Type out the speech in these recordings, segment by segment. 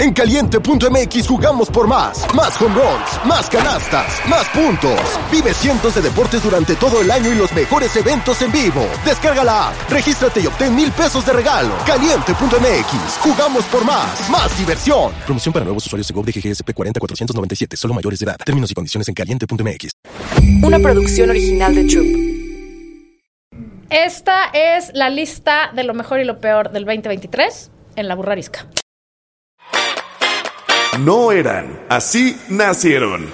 En caliente.mx jugamos por más. Más home runs, más canastas, más puntos. Vive cientos de deportes durante todo el año y los mejores eventos en vivo. Descarga la app, regístrate y obtén mil pesos de regalo. Caliente.mx, jugamos por más. Más diversión. Promoción para nuevos usuarios de GOV de GGSP 40497, solo mayores de edad. Términos y condiciones en caliente.mx. Una producción original de Troop. Esta es la lista de lo mejor y lo peor del 2023 en la burrarisca. No eran, así nacieron.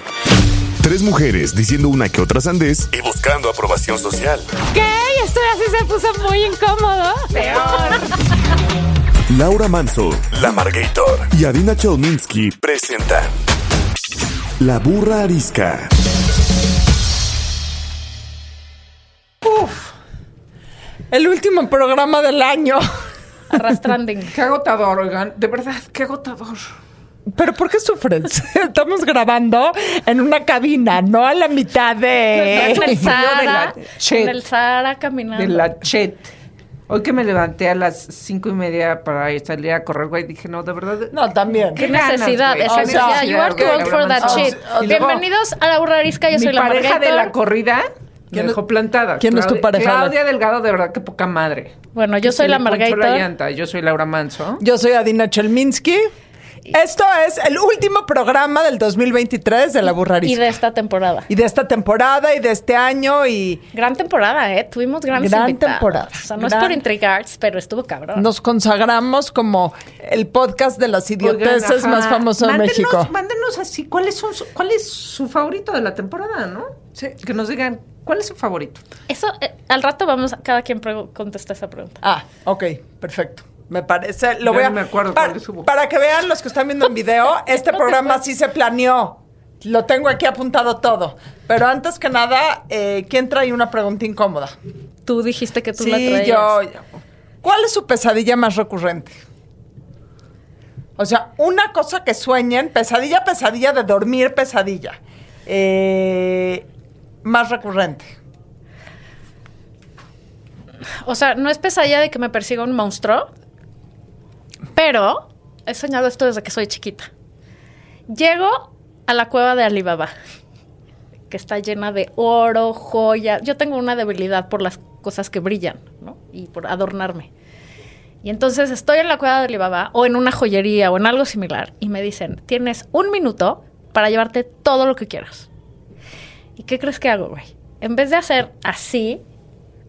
Tres mujeres diciendo una que otra sandés y buscando aprobación social. ¿Qué? Esto así se puso muy incómodo. Peor. Laura Manso, La Margator y Adina Chelminsky presentan La Burra Arisca. El último programa del año. Arrastrando. Qué agotador, oigan. De verdad, qué agotador. ¿Pero por qué sufres? Estamos grabando en una cabina, no a la mitad de... En el Sahara, de la Chet. en el Sahara caminando. De la chet. Hoy que me levanté a las cinco y media para salir a correr, güey, dije, no, de verdad. No, también. Qué ganas, necesidad, esa necesidad. You are too old for that shit. Luego, Bienvenidos a la burrarisca, yo Mi soy la pareja de la corrida me ¿Quién es- dejó plantada. quién es tu pareja? Claudia Delgado, de verdad, qué poca madre. Bueno, yo soy la Margarita. llanta. Yo soy Laura Manso. Yo soy Adina Chelminsky. Esto es el último programa del 2023 de La Burrarisca. Y de esta temporada. Y de esta temporada y de este año y Gran temporada, ¿eh? Tuvimos grandes Gran invitados. temporada. O sea, no es por intrigar, pero estuvo cabrón. nos consagramos como el podcast de las idioteces más famoso de México. Mándenos así, ¿cuál es, su, ¿cuál es su favorito de la temporada, no? Sí. Que nos digan, ¿cuál es su favorito? Eso, eh, al rato vamos, a, cada quien contesta esa pregunta. Ah, ok, perfecto. Me parece, lo voy a... no me acuerdo para, cuál subo. para que vean los que están viendo en video, este programa sí se planeó. Lo tengo aquí apuntado todo. Pero antes que nada, eh, ¿quién trae una pregunta incómoda? Tú dijiste que tú sí, la traías. yo, yo. ¿Cuál es su pesadilla más recurrente? O sea, una cosa que sueñen, pesadilla, pesadilla de dormir, pesadilla. Eh, más recurrente. O sea, no es pesadilla de que me persiga un monstruo, pero he soñado esto desde que soy chiquita. Llego a la cueva de Alibaba, que está llena de oro, joyas. Yo tengo una debilidad por las cosas que brillan, ¿no? Y por adornarme. Y entonces estoy en la cueva de Alibaba o en una joyería o en algo similar y me dicen, tienes un minuto para llevarte todo lo que quieras. ¿Y qué crees que hago, güey? En vez de hacer así,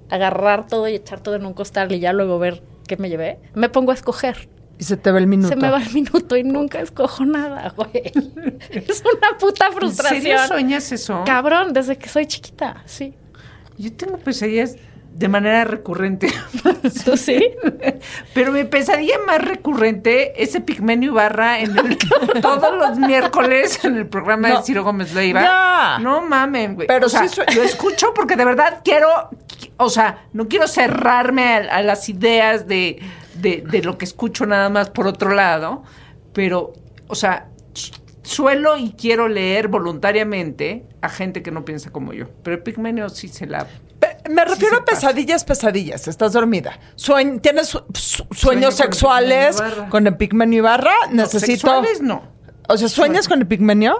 agarrar todo y echar todo en un costal y ya luego ver qué me llevé, me pongo a escoger. Y se te ve el minuto. Se me va el minuto y nunca escojo nada, güey. es una puta ¿En frustración. serio sueñas eso? Cabrón, desde que soy chiquita, sí. Yo tengo pesadillas de manera recurrente. ¿Tú sí? Pero mi pesadilla más recurrente es Epigmenio Ibarra en el- todos los miércoles en el programa No. de Ciro Gómez Leiva. Ya. No mamen, güey. Pero o sea, sí lo escucho porque de verdad quiero, o sea, no quiero cerrarme a, a las ideas de, de, de lo que escucho nada más por otro lado, pero, o sea, su- suelo y quiero leer voluntariamente a gente que no piensa como yo. Pero Epigmenio sí se la... Pe- Me refiero a pesadillas, pesadillas. Estás dormida. Sueñ- ¿Tienes su- su- sueños sexuales con Epigmenio Ibarra? Necesito. Sexuales no. O sea, ¿sueñas con Epigmenio?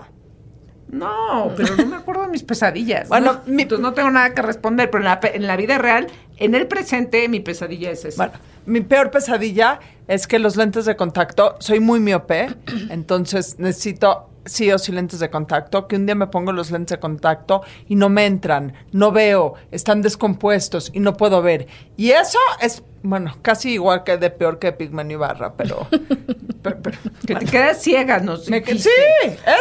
No, pero no me acuerdo de mis pesadillas. Bueno, ¿no? mi- Entonces no tengo nada que responder, pero en la, en la vida real, en el presente, mi pesadilla es esa. Bueno, mi peor pesadilla es que los lentes de contacto, soy muy miope, entonces necesito sí o sí lentes de contacto, que un día me pongo los lentes de contacto y no me entran, no veo, están descompuestos y no puedo ver. Y eso es, bueno, casi igual que de peor que Pigmenio Ibarra, pero... pero- pero- que te quedas ciega, ¿no? me- sí,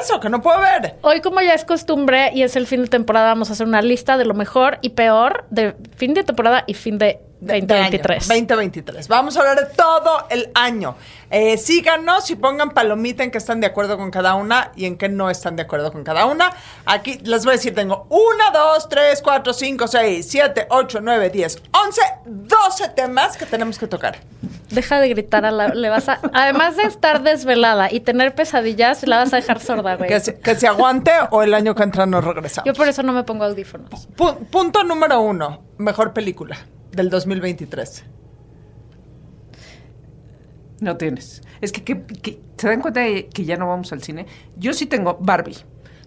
eso, que no puedo ver. Hoy, como ya es costumbre y es el fin de temporada, vamos a hacer una lista de lo mejor y peor de fin de temporada y fin de 2023. año, 2023. Vamos a hablar de todo el año. Eh, síganos y pongan palomita en que están de acuerdo con cada una y en que no están de acuerdo con cada una. Aquí les voy a decir, tengo 1, 2, 3, 4, 5, 6, 7, 8, 9, 10, 11, 12 temas que tenemos que tocar. Deja de gritar a la, le vas a, además de estar desvelada y tener pesadillas, la vas a dejar sorda, güey. Que se, que se aguante o el año que entra nos regresamos. Yo por eso no me pongo audífonos. Pu- punto número uno, mejor película del 2023. No tienes. Es que, que- que- ¿se dan cuenta de que ya no vamos al cine? Yo sí tengo Barbie.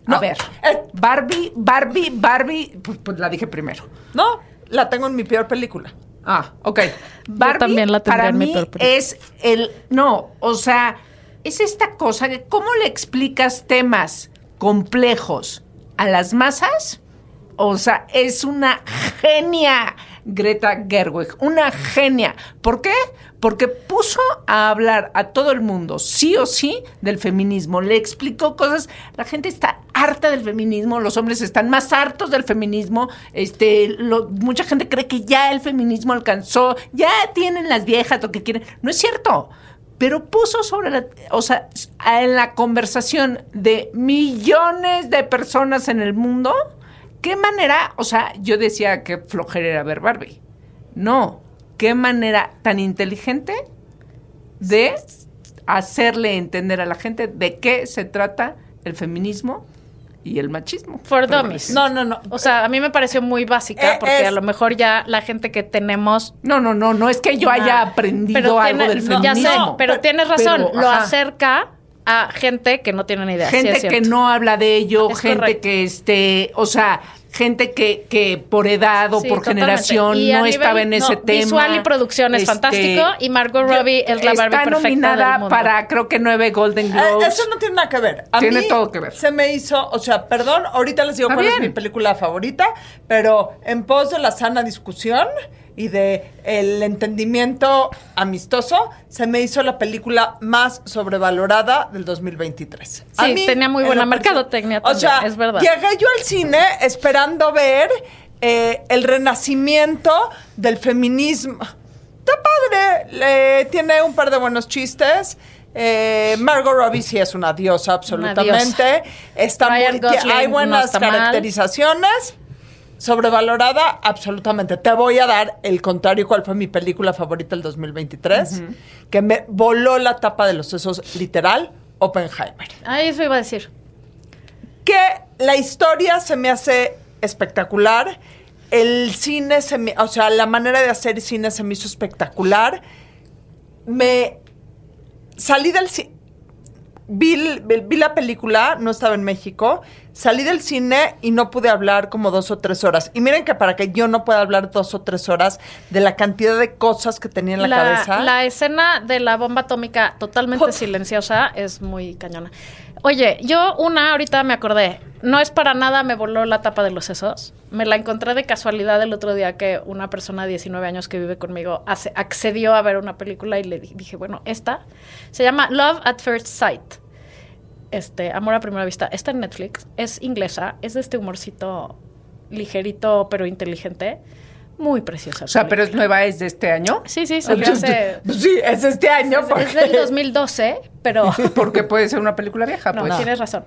A No, ver, eh. Barbie, Barbie, Barbie, pues, pues la dije primero. No, la tengo en mi peor película. Ah, ok. Barbie también la para en mi mí peor película. es el no, o sea, es esta cosa de cómo le explicas temas complejos a las masas. O sea, es una genia Greta Gerwig, una genia. ¿Por qué? Porque puso a hablar a todo el mundo, sí o sí, del feminismo. Le explicó cosas. La gente está harta del feminismo, los hombres están más hartos del feminismo. Este, lo- mucha gente cree que ya el feminismo alcanzó, ya tienen las viejas lo que quieren. No es cierto. Pero puso sobre la, o sea, en la conversación de millones de personas en el mundo, ¿qué manera? O sea, yo decía que flojera era ver Barbie. No, qué manera tan inteligente de hacerle entender a la gente de qué se trata el feminismo y el machismo. For dummies. No, no, no. O sea, a mí me pareció muy básica Eh, porque es- a lo mejor ya la gente que tenemos No, no, no, no es que yo haya Ah, aprendido algo tiene- del no, Ya feminismo. sé, pero Pero- tienes razón, pero, lo ajá. acerca a gente que no tiene ni idea. sí gente es que no habla de ello, Es gente correcto. que este, o sea, gente que, que por edad o Sí, por totalmente. generación Y no nivel- estaba en ese no, tema. Visual y producción es Este, fantástico y Margot yo- Robbie es la Barbie está perfecta nominada del mundo. para creo que nueve Golden Eh, Globes. eso no tiene nada que ver. A Tiene mí todo que ver. Se me hizo, o sea, perdón, ahorita les digo Está cuál es bien. mi película favorita, pero en pos de la sana discusión y de el entendimiento amistoso, se me hizo la película más sobrevalorada del 2023. Sí, tenía muy en buena mercadotecnia O sea, también, es verdad. llegué yo al cine esperando ver eh, el renacimiento del feminismo. Está padre, tiene un par de buenos chistes. Eh, Margot Robbie sí es una diosa, absolutamente. Está Ryan muy- Gosling hay no buenas mal. Sobrevalorada, absolutamente. Te voy a dar el contrario, cuál fue mi película favorita del 2023, que me voló la tapa de los sesos, literal, Oppenheimer Ahí eso iba a decir. que la historia se me hace espectacular. El cine se me, o sea, la manera de hacer cine se me hizo espectacular. Me salí del cine. Vi, vi la película, no estaba en México. Salí del cine y no pude hablar como dos o tres horas. Y miren que para que yo no pueda hablar dos o tres horas de la cantidad de cosas que tenía en la, cabeza. la escena de la bomba atómica totalmente silenciosa es muy cañona. Oye, yo una ahorita me acordé, no es para nada me voló la tapa de los sesos. Me la encontré de casualidad el otro día que una persona de 19 años que vive conmigo accedió a ver una película y le di- dije, bueno, esta se llama Love at First Sight. Este, Amor a Primera Vista. Está en Netflix, es inglesa, es de este humorcito ligerito pero inteligente. Muy preciosa. o sea, pero es nueva, es de este año. Sí, sí, salió hace... Sí, es este año. Es, porque- es del 2012, pero Porque puede ser una película vieja, no, pues. tienes razón.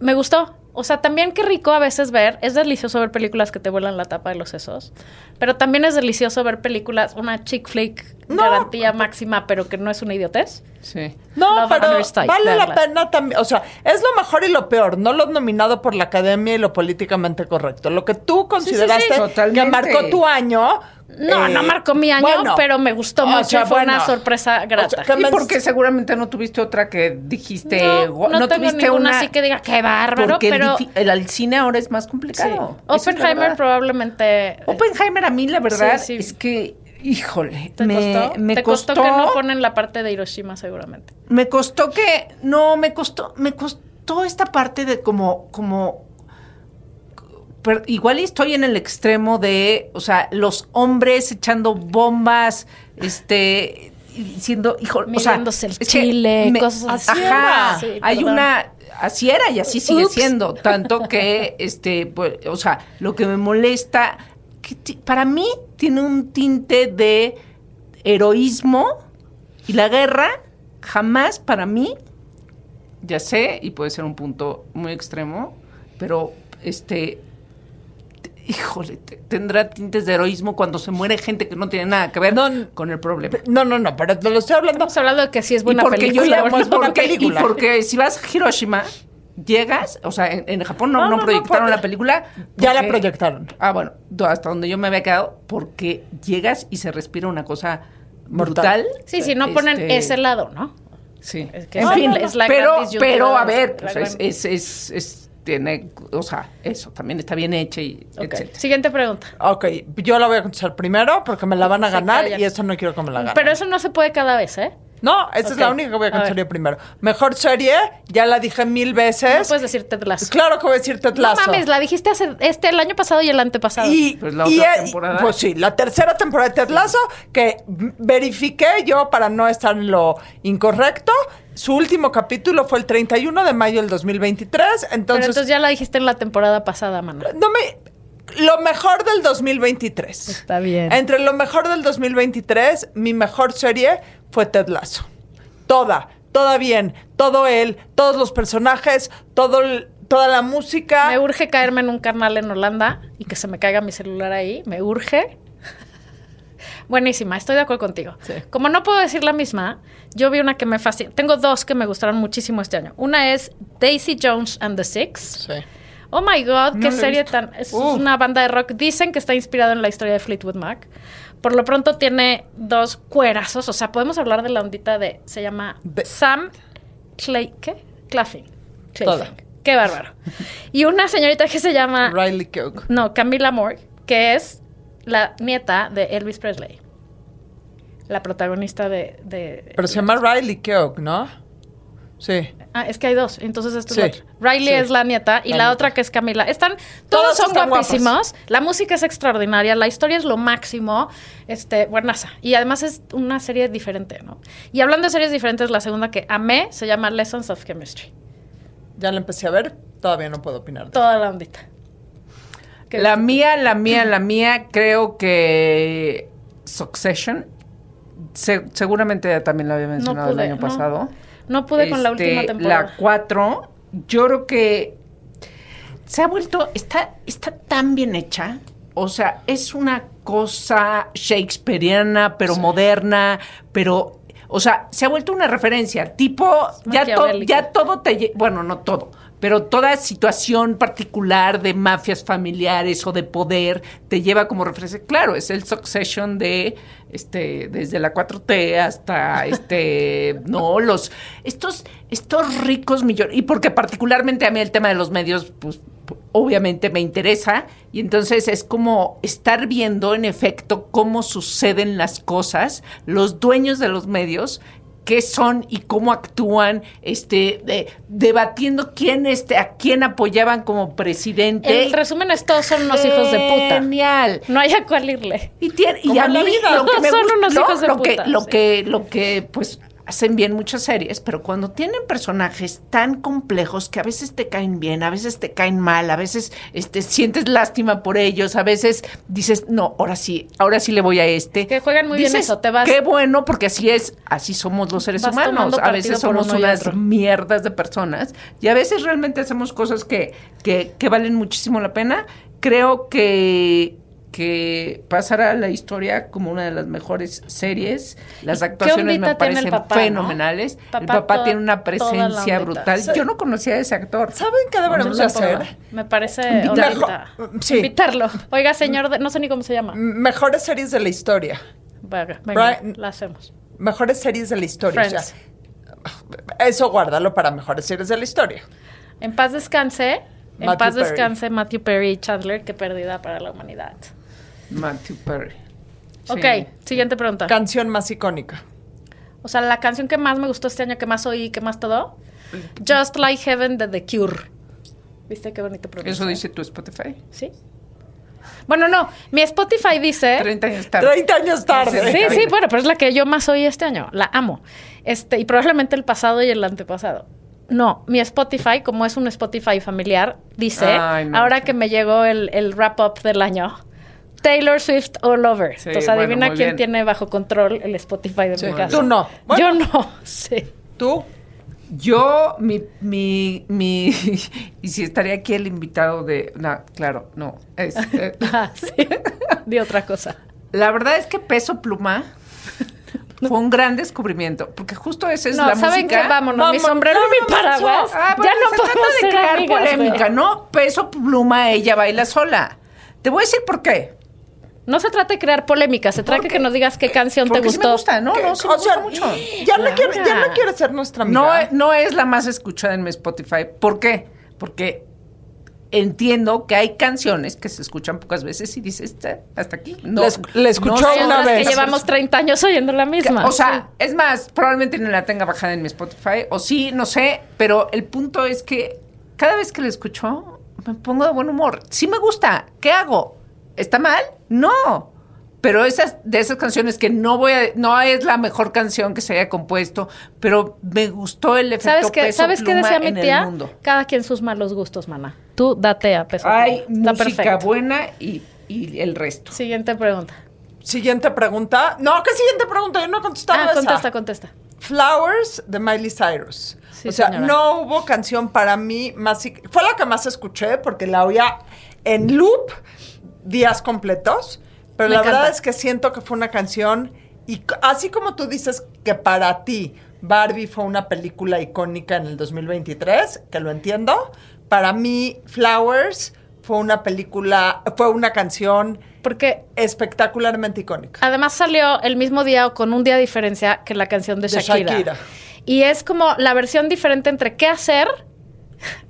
Me gustó. O sea, también qué rico a veces ver, es delicioso ver películas que te vuelan la tapa de los sesos, pero también es delicioso ver películas, una chick flick, No. garantía máxima, pero que no es una idiotez. Sí. No, Love pero vale la pena también. O sea, es lo mejor y lo peor, no lo nominado por la academia y lo políticamente correcto. Lo que tú consideraste que marcó tu año. No, eh, no marcó mi año, bueno, pero me gustó mucho sea, fue una bueno, sorpresa grata. o sea, que Y porque seguramente no tuviste otra que dijiste. no, "Gua- no, tengo tuviste ninguna una. así que diga, qué bárbaro, porque el pero... el, al cine ahora es más sí. complicado. La Oppenheimer probablemente... Oppenheimer a mí la verdad Sí, sí. es que, híjole, ¿Te me costó? me ¿Te costó, que no ponen la parte de Hiroshima seguramente? me costó que no me costó me costó esta parte de como como per- igual estoy en el extremo de o sea los hombres echando bombas este diciendo hijo o sea, el chile, me- cosas así. ajá Sí, hay una así era y así sigue Ups. siendo tanto que este pues, o sea lo que me molesta que para mí tiene un tinte de heroísmo y la guerra jamás para mí, ya sé, y puede ser un punto muy extremo, pero este, híjole, te- tendrá tintes de heroísmo cuando se muere gente que no tiene nada que ver No, con el problema. No, no, no, pero te lo estoy hablando. Estamos hablando de que sí es Y buena porque yo película. ya- ¿no? y es buena porque, y película. porque si vas a Hiroshima, llegas, o sea, en, en Japón no, No, no no, no, proyectaron la película. Ya la proyectaron. Ah, bueno, hasta donde yo me había quedado, porque llegas y se respira una cosa brutal. Sí, sí, no ponen Este, ese lado, ¿no? Sí. Es que en es- fin, es la pero, pero a ver, pues, gran- es, es, es- es- tiene, o sea, eso también está bien hecha y Ok. etcétera. Siguiente pregunta. Ok, yo la voy a contestar primero porque me la van a Se ganar callan. y eso no quiero que me la ganen. Pero eso no se puede cada vez, ¿eh? No, esa es Ok. la única que voy a contestar yo primero. Mejor serie, ya la dije mil No veces. puedes decir Ted Lasso. Claro que voy a decir Ted No Lasso. mames, la dijiste hace, este, el año pasado y el antepasado. Y, Pues la y, otra eh, temporada. Pues sí, la tercera temporada de Ted Lasso, que verifiqué yo para no estar en lo incorrecto. Su último capítulo fue el 31 de mayo del 2023. Pero Entonces, entonces ya la dijiste en la temporada pasada, mano. no me. Lo mejor del 2023. Está bien. Entre lo mejor del 2023, mi mejor serie fue Ted Lasso. Toda, toda bien, todo él, todos los personajes, todo el- toda la música. Me urge caerme en un canal en Holanda y que se me caiga mi celular ahí. Me urge. Buenísima, estoy de acuerdo contigo. Como no puedo decir la misma, yo vi una que me fascina. Tengo dos que me gustaron muchísimo este año. Una es Daisy Jones and the Six. Sí. Oh my God, No qué serie tan. Es Uh. una banda de rock. Dicen que está inspirado en la historia de Fleetwood Mac. Por lo pronto tiene dos cuerazos. O sea, podemos hablar de la ondita de. Se llama Sam Clay. ¿Qué? Claffin. Qué bárbaro. Y una señorita que se llama. Riley Cook. No, Camila Moore, que es la nieta de Elvis Presley. La protagonista de. de- Pero se llama Riley Cook, ¿no? Sí. Ah, es que hay dos, entonces esto Sí, es. Riley sí. es la nieta y La otra que es Camila. Están, todos Todas son están guapísimos. La música es extraordinaria, la historia es lo máximo. Este, buenaza. Y además es una serie diferente, ¿no? Y hablando de series diferentes, la segunda que amé se llama Lessons of Chemistry. Ya la empecé a ver, todavía no puedo opinar. de Toda la ondita. ¿Qué La mía, la mía, la mía, creo que Succession. Se- seguramente también la había mencionado pude, el año pasado. No pude con la Este, última temporada. La 4, yo creo que se ha vuelto, está, está tan bien hecha. O sea, es una cosa shakespeariana, pero moderna, pero, o sea, se ha vuelto una referencia. Tipo, ya, to- ya todo te, bueno, no todo, pero toda situación particular de mafias familiares o de poder te lleva como referencia. Claro, es el succession de este desde la 4T hasta este no los estos estos ricos millones y porque particularmente a mí el tema de los medios pues obviamente me interesa y entonces es como estar viendo en efecto cómo suceden las cosas, los dueños de los medios qué son y cómo actúan, este, de- debatiendo quién, este, a quién apoyaban como presidente. El resumen es todos son unos hijos de puta. Genial. No hay a cuál irle. Y, tiene, y a mí vida. lo que me Son gusta, unos ¿no? hijos de lo que, puta, lo sí. que, lo que, pues, hacen bien muchas series, pero cuando tienen personajes tan complejos que a veces te caen bien, a veces te caen mal, a veces este, sientes lástima por ellos, a veces dices, no, ahora sí, ahora sí le voy a este. Que juegan muy bien eso, te vas- Qué bueno, porque así es, así somos los seres humanos. A veces somos unas mierdas de personas y a veces realmente hacemos cosas que, que, que valen muchísimo la pena. Creo que, que pasará a la historia como una de las mejores series. Las ¿Y qué actuaciones me parecen papá, no? fenomenales. el Papá papá toda- tiene una presencia brutal. Sí. Yo no conocía a ese actor. ¿Saben qué deberíamos hacer? Me parece Invitarlo. ahorita. Sí. Invitarlo. Oiga, señor, de- no sé ni cómo se llama. Mejores series de la historia. Venga, venga, Brian- la hacemos. Mejores series de la historia. o Friends. sea, eso guárdalo para mejores series de la historia. En paz descanse. En Matthew paz Perry. descanse Matthew Perry y Chandler, qué pérdida para la humanidad. Matthew Perry. Sí. Ok, siguiente pregunta. Canción más icónica. o sea, la canción que más me gustó este año, que más oí, que más todo. Just Like Heaven de The Cure. ¿Viste qué bonito pronuncia? Eso dice tu Spotify. ¿Sí? Bueno, no. Mi Spotify dice... 30 años tarde. 30 años tarde. Sí, sí, bueno, pero es la que yo más oí este año. La amo. Este, y probablemente el pasado y el antepasado. No, mi Spotify, como es un Spotify familiar, dice, Ay, no, ahora sí. que me llegó el, el wrap-up del año, Taylor Swift all over. Sí, Entonces adivina quién bien. tiene bajo control el Spotify de Sí. mi casa. Tú no. Yo no, sí. ¿Tú? Yo, mi, mi, mi, y si estaría aquí el invitado de, no, claro, no, es, eh, Ah, sí. Di otra cosa. la verdad es que Peso Pluma fue un gran descubrimiento, porque justo esa es No, la ¿saben música. qué? Vámonos, mi Vámonos, sombrero y mi paraguas. Ah, ya no se trata podemos de ser crear amigas, polémica. ¿no? Peso Pluma, ella baila sola. Te voy a decir por qué. No se trata de crear polémica, se trata de que nos digas qué canción te Porque sí gustó. me gusta, ¿no? No, sí me o sea, mucho. Ya no, ya no quiere ser nuestra No, amiga. no es la más escuchada en mi Spotify. ¿Por qué? Porque entiendo que hay canciones que se escuchan pocas veces y dices, "Eh, hasta aquí. No, La esc- la escuchó no una vez. que llevamos 30 años oyendo la misma. O sea, es más, probablemente ni la tenga bajada en mi Spotify, o sí, no sé, pero el punto es que cada vez que la escucho, me pongo de buen humor. Sí me gusta, ¿qué hago? ¿Está mal? No. Pero esas de esas canciones que no voy a, no es la mejor canción que se haya compuesto, pero me gustó el efecto ¿sabes qué, peso ¿sabes qué decía mi tía? Cada quien sus malos gustos, mana. Tú date a peso. Hay Está música perfecto. buena y, y el resto. Siguiente pregunta. Siguiente pregunta. No, ¿qué siguiente pregunta? Yo no he contestado Ah, esa. contesta, contesta. Flowers de Miley Cyrus. Sí, o sea, señora. no hubo canción para mí más... Fue la que más escuché porque la oía en loop días completos. Pero Me la encanta. verdad es que siento que fue una canción... Y así como tú dices que para ti Barbie fue una película icónica en el 2023, que lo entiendo, para mí Flowers fue una película... Fue una canción Porque espectacularmente icónica. además salió el mismo día o con un día de diferencia que la canción de De Shakira. Shakira. Y es como la versión diferente entre qué hacer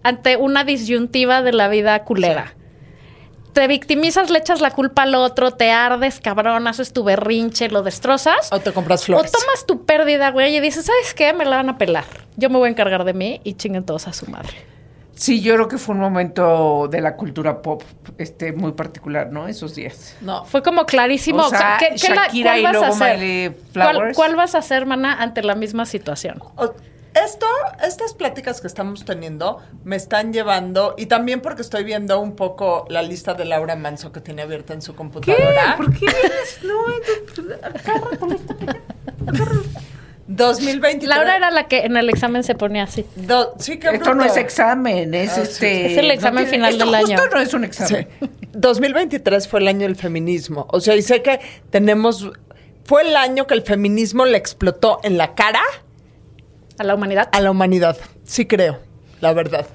ante una disyuntiva de la vida culera. Te victimizas, le echas la culpa al otro, te ardes, cabrón, haces tu berrinche, lo destrozas. O te compras O flores. tomas tu pérdida, güey, y dices, ¿sabes qué? Me la van a pelar. Yo me voy a encargar de mí y chinguen todos a su madre. Sí, yo creo que fue un momento de la cultura pop este muy particular, ¿no? Esos días. No, fue como clarísimo. O sea, ¿Qué- qué la- Shakira cuál y vas a hacer? Miley ¿Cuál, Flowers. cuál vas a hacer, mana, ante la misma situación? O- Esto, estas pláticas que estamos teniendo me están llevando, y también porque estoy viendo un poco la lista de Laura Manso que tiene abierta en su computadora. ¿Por qué vienes? No, agarra con esta. 2023. Laura era la que en el examen se ponía así. Do- sí, qué Esto no es examen, es Ah, sí. este. Es el examen no final esto del justo año. no es un Sí. examen. 2023 fue el año del feminismo. O sea, y sé que tenemos. Fue el año que el feminismo le explotó en la cara A la humanidad. a la humanidad. Sí, creo, la verdad.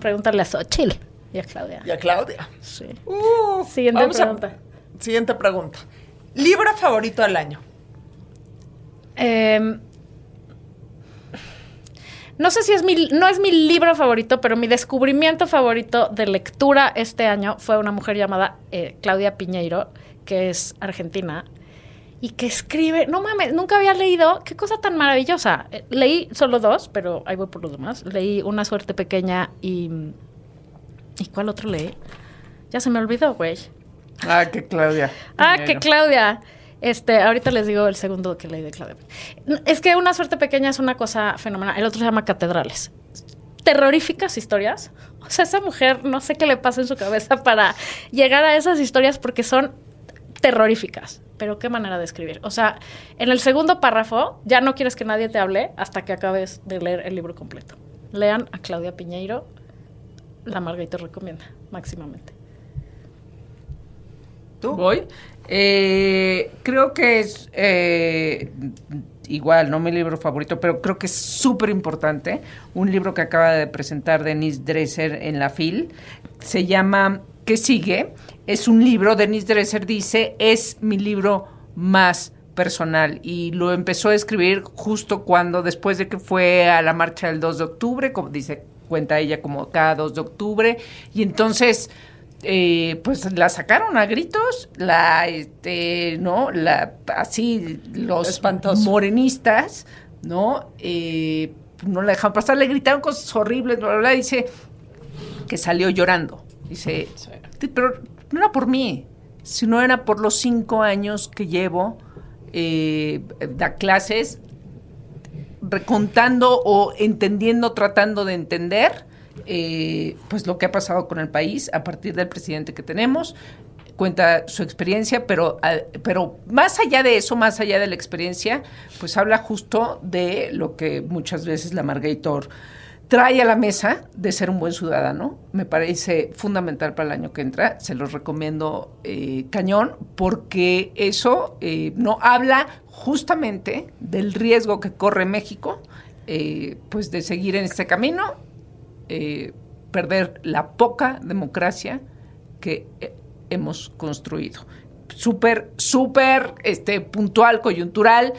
Pregúntale a Xochitl y a Claudia. Y a Claudia. Sí. Uh, Siguiente a- pregunta. siguiente pregunta. Libro favorito del año. Eh, no sé si es mi, no es mi libro favorito, pero mi descubrimiento favorito de lectura este año fue una mujer llamada eh, Claudia Piñeiro, que es argentina, y que escribe, no mames, nunca había leído, qué cosa tan maravillosa. Eh, leí solo dos, pero ahí voy por los demás. Leí Una suerte pequeña y... ¿Y cuál otro leí? Ya se me olvidó, güey. Ah, que Claudia. Ah, que Claudia. Este, ahorita les digo el segundo que leí de Claudia. Es que una suerte pequeña es una cosa fenomenal. El otro se llama Catedrales. Terroríficas historias. O sea, esa mujer no sé qué le pasa en su cabeza para llegar a esas historias porque son terroríficas. Pero qué manera de escribir. O sea, en el segundo párrafo ya no quieres que nadie te hable hasta que acabes de leer el libro completo. Lean a Claudia Piñeiro. La Margarita recomienda, máximamente. ¿Tú? Voy. Eh, creo que es eh, igual, no mi libro favorito, pero creo que es súper importante. Un libro que acaba de presentar Denise Dresser en la FIL. Se llama ¿Qué sigue? Es un libro, Denise Dresser dice, es mi libro más personal y lo empezó a escribir justo cuando después de que fue a la marcha del 2 de octubre, como dice, cuenta ella como cada 2 de octubre y entonces eh, pues la sacaron a gritos, la, este, ¿no? La, así, los Espantoso. morenistas, ¿no? Eh, no la dejaron pasar, le gritaron cosas horribles, bla, bla, bla, dice que salió llorando. Dice, "Sí, pero no era por mí, sino era por los cinco años que llevo, eh, da clases, recontando o entendiendo, tratando de entender, eh, pues lo que ha pasado con el país a partir del presidente que tenemos. Cuenta su experiencia, pero, ah, pero más allá de eso, más allá de la experiencia, pues habla justo de lo que muchas veces la Margator trae a la mesa de ser un buen ciudadano. Me parece fundamental para el año que entra. Se los recomiendo eh, cañón porque eso eh, no habla justamente del riesgo que corre México, eh, pues de seguir en este camino, perder la poca democracia que hemos construido. súper, súper este, puntual, coyuntural,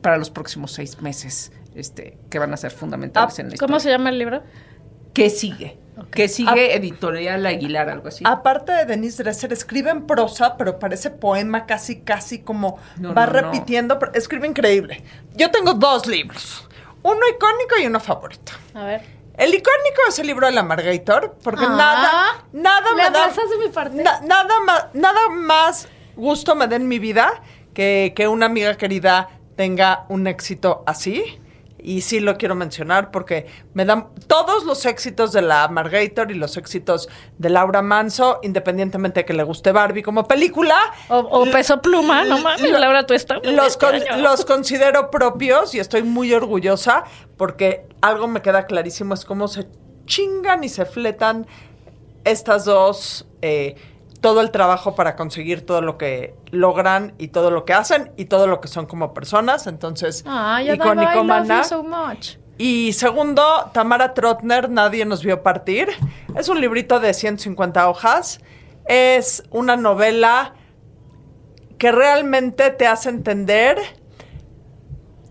para los próximos seis meses, este, que van a ser fundamentales Ah, en la ¿Cómo historia. se llama el libro? ¿Qué sigue? ¿Qué sigue? Editorial Aguilar, algo así. Aparte de Denise Dresser, escribe en prosa, pero parece poema casi, casi como No, va no, no. repitiendo, pero escribe increíble. Yo tengo dos libros, uno icónico y uno favorito. A ver. El icónico es el libro de la Margator, porque Ah, nada, nada me da, de mi parte. na- nada más, nada más gusto me da en mi vida que, que una amiga querida tenga un éxito así. Y sí lo quiero mencionar porque me dan todos los éxitos de la Margator y los éxitos de Laura Manso, independientemente de que le guste Barbie como película. O, o peso pluma, no mames, Lo- Laura, tú estás. Los, con- los considero propios y estoy muy orgullosa porque algo me queda clarísimo, es cómo se chingan y se fletan estas dos, eh, todo el trabajo para conseguir todo lo que logran y todo lo que hacen y todo lo que son como personas. Entonces, icónico, so. Y segundo, Tamara Trotner, Nadie nos vio partir. Es un librito de 150 hojas. Es una novela que realmente te hace entender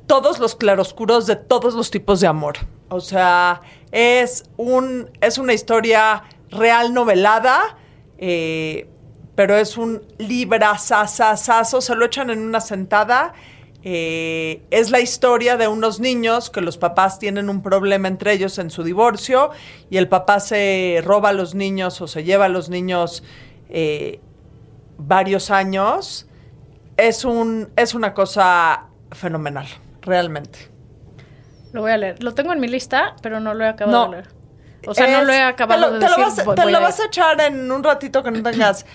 todos los claroscuros de todos los tipos de amor. O sea, es, un, es una historia real novelada, eh, pero es un librazazazazo, se lo echan en una sentada. Eh, es la historia de unos niños que los papás tienen un problema entre ellos en su divorcio y el papá se roba a los niños o se lleva a los niños eh, varios años. Es, un, es una cosa fenomenal, realmente. Lo voy a leer. Lo tengo en mi lista, pero no lo he acabado No. de leer. O sea, no lo he acabado te lo, de te lo decir. vas, a- voy- te lo a- vas a echar en un ratito que no tengas.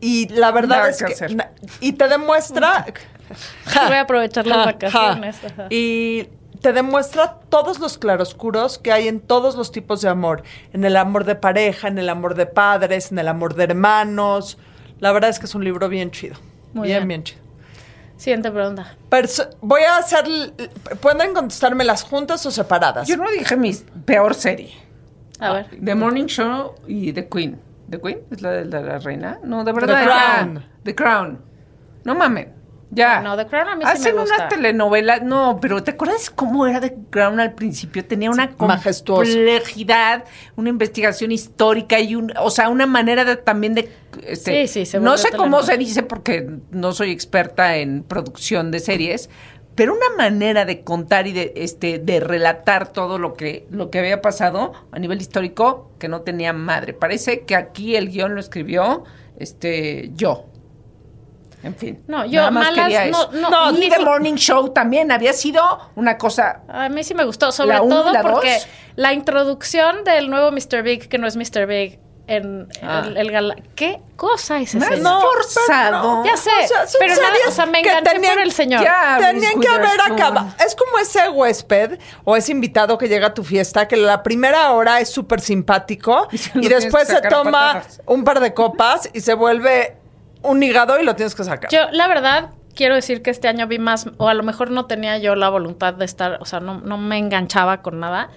Y la verdad Nada es que que. y te demuestra. Voy a aprovechar las Ja, vacaciones. ja. Y te demuestra todos los claroscuros que hay en todos los tipos de amor. En el amor de pareja, en el amor de padres, en el amor de hermanos. La verdad es que es un libro bien chido. Muy bien, bien. bien chido. Siguiente pregunta. Perso- voy a hacer. ¿Pueden contestármelas juntas o separadas? Yo no dije mi peor serie. A ver. The Morning Show y The Queen. ¿The Queen? ¿Es la de la, la reina? No, de verdad. The. Crown. The Crown. No mamen. Ya. No, The Crown a mí sí Hacen me gusta. una telenovela. No, pero ¿te acuerdas cómo era The Crown al principio? Tenía una majestuoso. complejidad, una investigación histórica y un, o sea, una manera de, también de este, Sí, sí, se no sé cómo se dice porque no soy experta en producción de series, pero una manera de contar y de este de relatar todo lo que lo que había pasado a nivel histórico que no tenía madre. Parece que aquí el guion lo escribió este yo. En fin. No, yo nada más malas, quería no, eso. no, ni The si- Morning Show también había sido una cosa A mí sí me gustó, sobre ¿La uno, todo la porque dos? la introducción del nuevo Mr. Big, que no es Mr. Big, en Ah. el, el gala- ¿Qué cosa es ese? Señor? forzado. Ya sé, O sea, son pero nada, o sea, me que enganché tenían- por el señor. Ya, Tenían que haber acabado. Es como ese huésped o ese invitado que llega a tu fiesta que la primera hora es súper simpático Y se después se toma patadas. un par de copas y se vuelve un hígado y lo tienes que sacar. Yo, la verdad, quiero decir que este año vi más, o a lo mejor no tenía yo la voluntad de estar, o sea, no, no me enganchaba con nada.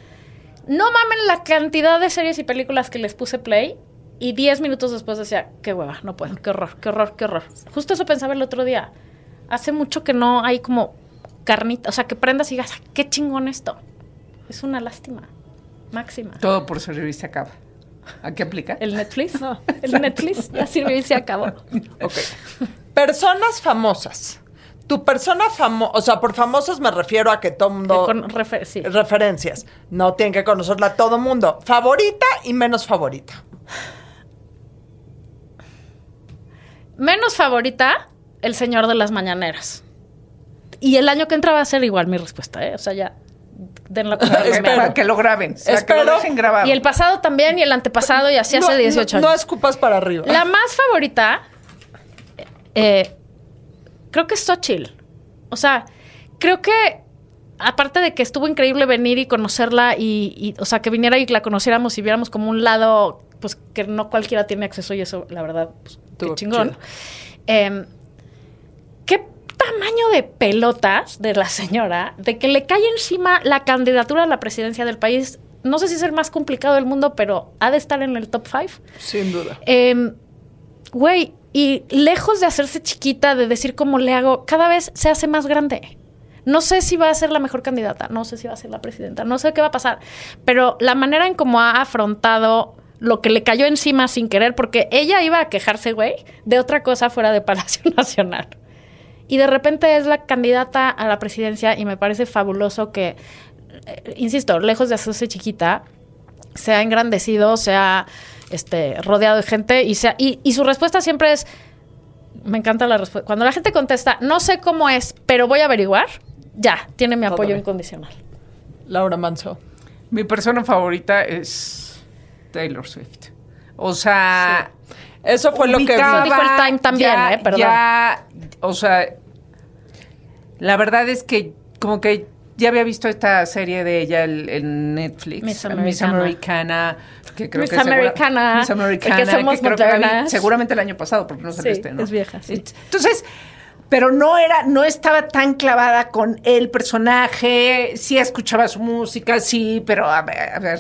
No mamen la cantidad de series y películas que les puse play y 10 minutos después decía, qué hueva, no puedo, qué horror, qué horror, qué horror. Justo eso pensaba el otro día. Hace mucho que no hay como carnita, o sea, que prendas y digas, "Ah, qué chingón esto. Es una lástima, máxima. Todo por servir se acaba. ¿A qué aplica? El Netflix, el Netflix ya sirvió y se acabó. Ok. Personas famosas. Tu persona famosa, o sea, por famosas me refiero a que todo mundo... Con refer- sí. Referencias. No tienen que conocerla todo mundo. Favorita y menos favorita. Menos favorita, El Señor de las Mañaneras. Y el año que entra va a ser igual mi respuesta, ¿eh? O sea, ya denlo como Para que- que lo graben. O sea, que Espero. lo dejen grabado. Y el pasado también, y el antepasado, y así hace No- 18 no, no años. escupas para arriba. La más favorita, eh, creo que es Xochitl. O sea, creo que, aparte de que estuvo increíble venir y conocerla, y, y, o sea, que viniera y la conociéramos y viéramos como un lado, pues que no cualquiera tiene acceso, y eso, la verdad, pues, qué chingón. Em, ¿Qué tamaño de pelotas de la señora de que le cae encima la candidatura a la presidencia del país? No sé si es el más complicado del mundo, pero ha de estar en el top 5. Sin duda. Em, Güey, y lejos de hacerse chiquita, de decir cómo le hago, cada vez se hace más grande. No sé si va a ser la mejor candidata, no sé si va a ser la presidenta, no sé qué va a pasar, pero la manera en cómo ha afrontado lo que le cayó encima sin querer, porque ella iba a quejarse, güey, de otra cosa fuera de Palacio Nacional. Y de repente es la candidata a la presidencia y me parece fabuloso que, eh, insisto, lejos de hacerse chiquita, se ha engrandecido, se ha este, rodeado de gente y, sea, y, y su respuesta siempre es, me encanta la respuesta, cuando la gente contesta, no sé cómo es, pero voy a averiguar, ya, tiene mi apoyo incondicional. Laura Manso. Mi persona favorita es Taylor Swift. O sea, Eso fue lo que Eso dijo el Time también, ya- ¿eh? Perdón. Ya, o sea, la verdad es que como que ya había visto esta serie de ella el- en Netflix, Miss Miss Americana. Americana, que creo Miss que segura- Americana, Miss Americana, porque somos que creo que vi seguramente el año pasado, porque no salió Sí, este, ¿no? es vieja, sí. Entonces, pero no era, no estaba tan clavada con el personaje, sí escuchaba su música, sí, pero a ver, a ver,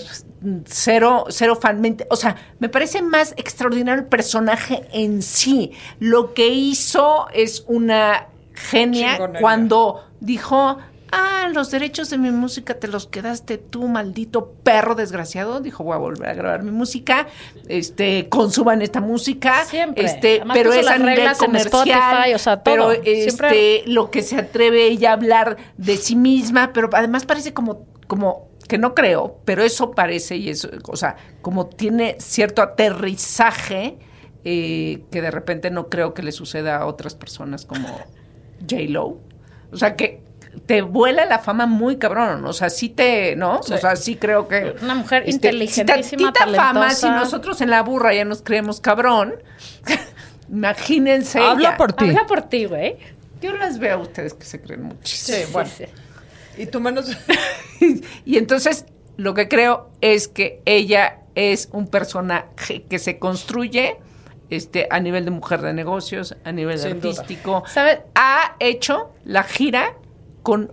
cero, cero fan. Me ent- O sea, me parece más extraordinario el personaje en sí. Lo que hizo es una genia Chingonería. cuando dijo, ah, los derechos de mi música te los quedaste tú, maldito perro desgraciado. Dijo, voy a volver a grabar mi música, este, consuman esta música. Siempre. Este, Además pero es a nivel comercial. Spotify, o sea, todo. Pero Siempre- este, lo que se atreve ella a hablar de sí misma, pero además parece como, como que no creo, pero eso parece y eso, o sea, como tiene cierto aterrizaje eh, que de repente no creo que le suceda a otras personas como J Lo, o sea que te vuela la fama muy cabrón, o sea, sí te, ¿no? O sea, sí creo que Una mujer este, inteligentísima, si tantita fama, si talentosa. nosotros en la burra ya nos creemos cabrón, imagínense Habla ella. por ti. Habla por ti, güey. Yo las veo a ustedes que se creen muchísimo. Sí, bueno. sí. Y tú menos. y entonces lo que creo es que ella es un personaje que se construye este, a nivel de mujer de negocios, a nivel Sin duda. artístico. ¿Sabe? Ha hecho la gira con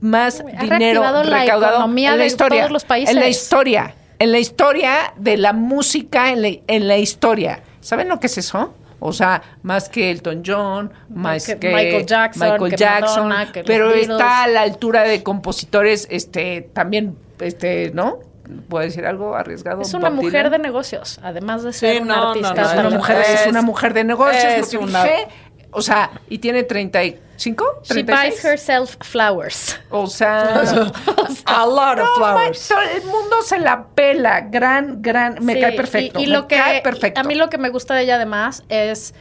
más Ha dinero la recaudado economía en la de historia. todos los países. En la historia. En la historia de la música, en la, en la historia. ¿Saben lo que es eso? O sea, más que Elton John, más que que, Michael Jackson, Michael que Jackson, Madonna, que los pero Beatles. está a la altura de compositores, este, también, este, ¿no? ¿Puedo decir algo arriesgado? Es una mujer de negocios, además de ser Sí, una no, no, artista. no, Es una Es- mujer, es, una mujer de negocios, es lo que una- dije. O sea, y tiene 35, She 36. buys herself flowers. O sea, A lot of no, flowers. todo el mundo se la pela. Gran, gran, me Sí, cae perfecto. Y, y me lo que cae perfecto. a mí lo que me gusta de ella además es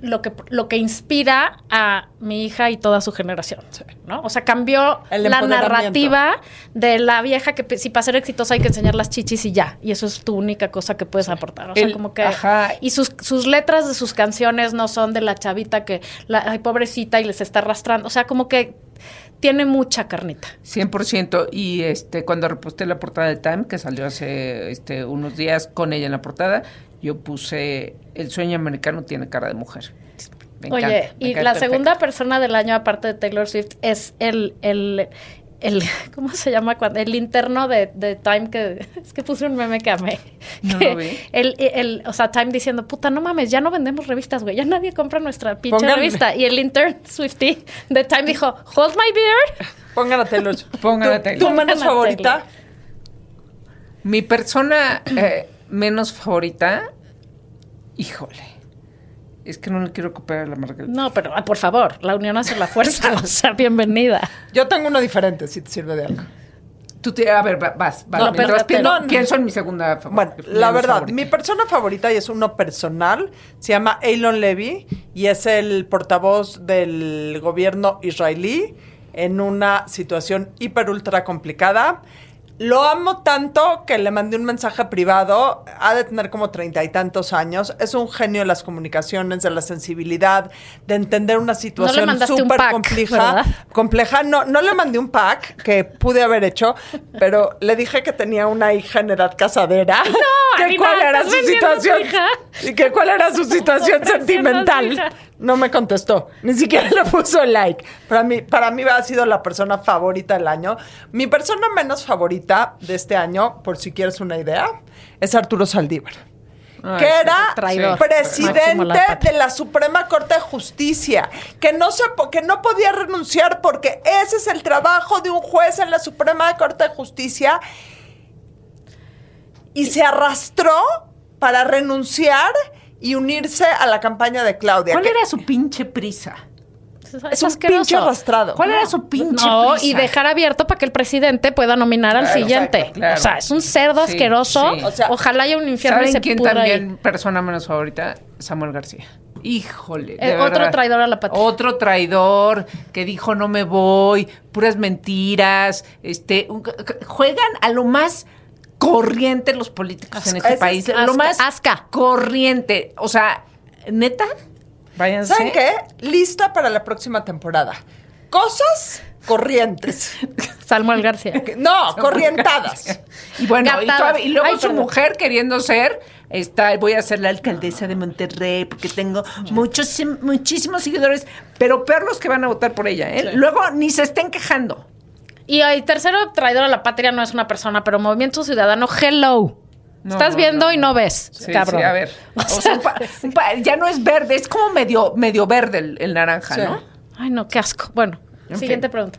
lo que lo que inspira a mi hija y toda su generación, ¿no? O sea, cambió la narrativa de la vieja que si para ser exitosa hay que enseñar las chichis y ya, y eso es tu única cosa que puedes aportar. O sea, El- como que ajá. y sus sus letras de sus canciones no son de la chavita que la ay pobrecita y les está arrastrando, o sea, como que tiene mucha carnita. 100%. Y este cuando reposté la portada del Time, que salió hace este, unos días con ella en la portada, yo puse El sueño americano tiene cara de mujer. Me Oye, encanta, me y la perfecto. segunda persona del año, aparte de Taylor Swift, es el, el, el ¿cómo se llama? Cuando, el interno de, de Time que, es que puse un meme que amé. No Que lo vi. El, el, o sea, Time diciendo, puta, no mames, ya no vendemos revistas, güey, ya nadie compra nuestra pinche revista. Y el intern Swifty de Time dijo, hold my beer. Pongan a Taylor. Pongan a ¿Tu- Taylor. ¿Tu a favorita? Mi persona eh, menos favorita, híjole. Es que no le quiero copiar a la Margarita. No, pero ah, por favor, la unión hace la fuerza, o sea, bienvenida. Yo tengo uno diferente, si te sirve de algo. Tú te, a ver, va- vas, vas. No, pero- pienso, no, no. pienso en mi segunda fa- Bueno, la verdad, favorita. mi persona favorita, y es uno personal, se llama Elon Levy y es el portavoz del gobierno israelí en una situación hiper ultra complicada. Lo amo tanto que le mandé un mensaje privado. Ha de tener como treinta y tantos años. Es un genio de las comunicaciones, de la sensibilidad, de entender una situación un súper compleja. ¿verdad? Compleja. No, no le mandé un pack que pude haber hecho, pero le dije que tenía una hija en edad casadera. que Arina, cuál era ¿estás su situación y que cuál era su situación sentimental. No me contestó, ni siquiera le puso like. Para mí, para mí ha sido la persona favorita del año. Mi persona menos favorita de este año, por si quieres una idea, es Arturo Saldívar. Ay, que era traidor. Presidente de la Suprema Corte de Justicia, que no, se, que no podía renunciar porque ese es el trabajo de un juez en la Suprema Corte de Justicia, y se arrastró para renunciar y unirse a la campaña de Claudia. ¿Cuál que era su pinche prisa? Es un pinche arrastrado. ¿Cuál era su pinche No, prisa? y dejar abierto para que el presidente pueda nominar al siguiente. exacto, claro. O sea, es un cerdo Sí, asqueroso. sí. O sea, Ojalá haya un infierno y ¿Saben se quién también, ahí. persona menos favorita? Samuel García. Híjole. de Eh, otro verdad. traidor a la patria. Otro traidor que dijo no me voy, puras mentiras. Este, un- juegan a lo más corriente los políticos en este Es- país. asca, lo más asca. corriente. O sea, neta. Váyanse. ¿Saben qué? Lista para la próxima temporada. Cosas corrientes. Samuel García. No, corrientadas. Y bueno, y, Gatadas. todavía- y luego Ay, su perdón. mujer queriendo ser, está, voy a ser la alcaldesa de Monterrey porque tengo muchos, muchísimos seguidores, pero peor los que van a votar por ella, ¿eh? Luego ni se estén quejando. Y el tercero traidor a la patria no es una persona, pero Movimiento Ciudadano, hello. No, Estás viendo no, y no. ves, Sí, cabrón. sí, a ver. O sea, un pa- ya no es verde, es como medio, medio verde el, el naranja, Sí. ¿no? Ay, no, qué asco. Bueno, En siguiente fin. pregunta.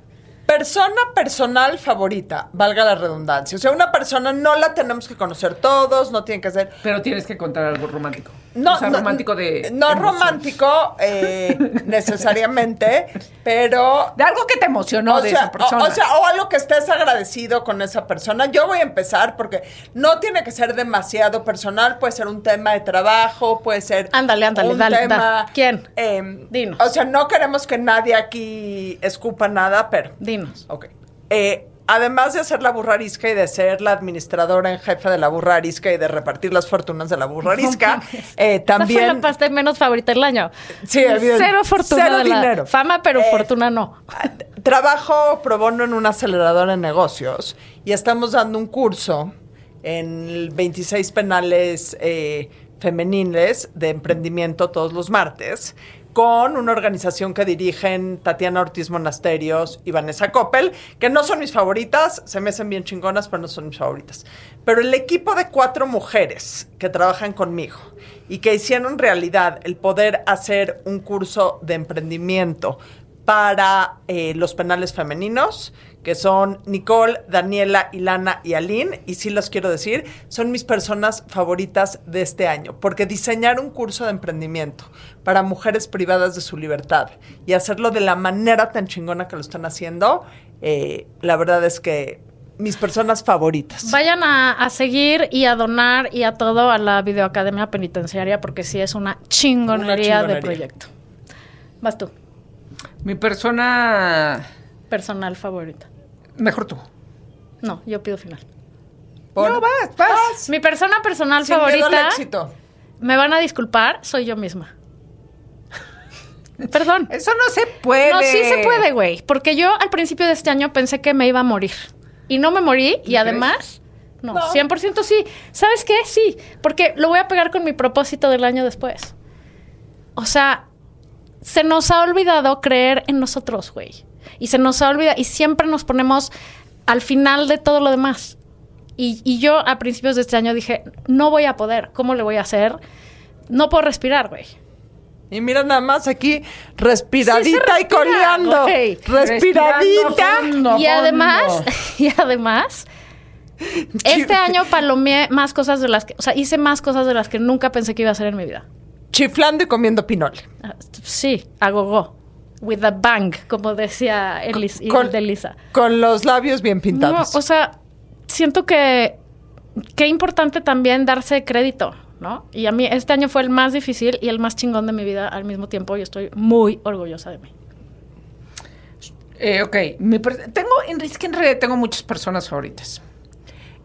Persona personal favorita, valga la redundancia. O sea, una persona no la tenemos que conocer todos, no tienen que ser. Pero tienes que contar algo romántico. No, o sea, no, romántico de. No emoción. romántico eh, necesariamente, pero. De algo que te emocionó o de sea, esa persona. O, o sea, o algo que estés agradecido con esa persona. Yo voy a empezar porque no tiene que ser demasiado personal, puede ser un tema de trabajo, puede ser. Ándale, ándale, un dale, tema. ¿Quién? Dinos. O sea, no queremos que nadie aquí escupa nada, pero. Ok. Eh, además de hacer la burrarisca y de ser la administradora en jefe de la burrarisca y de repartir las fortunas de la burrarisca, eh, Esa fue la también... pasta menos favorita del año. Sí, evidente. Cero fortuna Cero de la dinero. fama, pero Eh, fortuna no. Trabajo pro bono en una aceleradora de negocios y estamos dando un curso en el 26 penales eh, femeniles de emprendimiento todos los martes con una organización que dirigen Tatiana Ortiz Monasterios y Vanessa Coppel, que no son mis favoritas, se me hacen bien chingonas, pero no son mis favoritas. Pero el equipo de cuatro mujeres que trabajan conmigo y que hicieron realidad el poder hacer un curso de emprendimiento para eh, los penales femeninos, que son Nicole, Daniela, Ilana y Aline, y sí los quiero decir, son mis personas favoritas de este año, porque diseñar un curso de emprendimiento para mujeres privadas de su libertad y hacerlo de la manera tan chingona que lo están haciendo, eh, la verdad es que mis personas favoritas. Vayan a, a seguir y a donar y a todo a la Videoacademia Penitenciaria porque sí es una chingonería, Una chingonería. de proyecto. Vas tú, Mi persona. personal favorita. Mejor tú. No, yo pido final. Por- No, vas, vas. Mi persona personal Sin miedo al favorita, éxito. me van a disculpar, soy yo misma. Perdón. Eso no se puede. No, sí se puede, güey. Porque yo al principio de este año pensé que me iba a morir. Y no me morí. Y crees? además, no, No. 100% sí. ¿Sabes qué? Sí. Porque lo voy a pegar con mi propósito del año después. O sea, se nos ha olvidado creer en nosotros, güey. Y se nos ha olvidado. Y siempre nos ponemos al final de todo lo demás. Y, y yo a principios de este año dije, no voy a poder. ¿Cómo le voy a hacer? No puedo respirar, güey. Y mira nada más aquí, respiradita Sí se y respira, coleando. güey. Respiradita. Respirando y además, y además, este año palomeé más cosas de las que, o sea, hice más cosas de las que nunca pensé que iba a hacer en mi vida. Chiflando y comiendo pinole. Ah, Sí, a gogo. With a bang, como decía Elis, Con- de Lisa. Con los labios bien No, pintados. o sea, siento que qué importante también darse crédito, ¿no? Y a mí este año fue el más difícil y el más chingón de mi vida al mismo tiempo y estoy muy orgullosa de mí. Eh, ok, mi tengo, en- es que en realidad tengo muchas personas favoritas.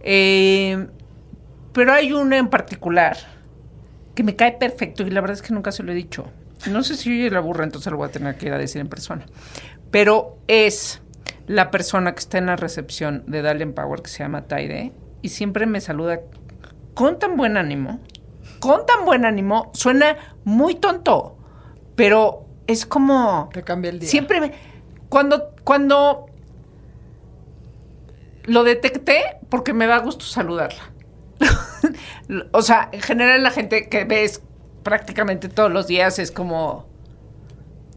Eh, pero hay una en particular que me cae perfecto y la verdad es que nunca se lo he dicho. No sé si oye la burra, entonces lo voy a tener que ir a decir en persona. Pero es la persona que está en la recepción de Dalian Power que se llama Taide y siempre me saluda con tan buen ánimo, con tan buen ánimo, suena muy tonto, pero es como... Te cambia el día. Siempre me... Cuando, cuando lo detecté, porque me da gusto saludarla. o sea, en general la gente que ves prácticamente todos los días es como...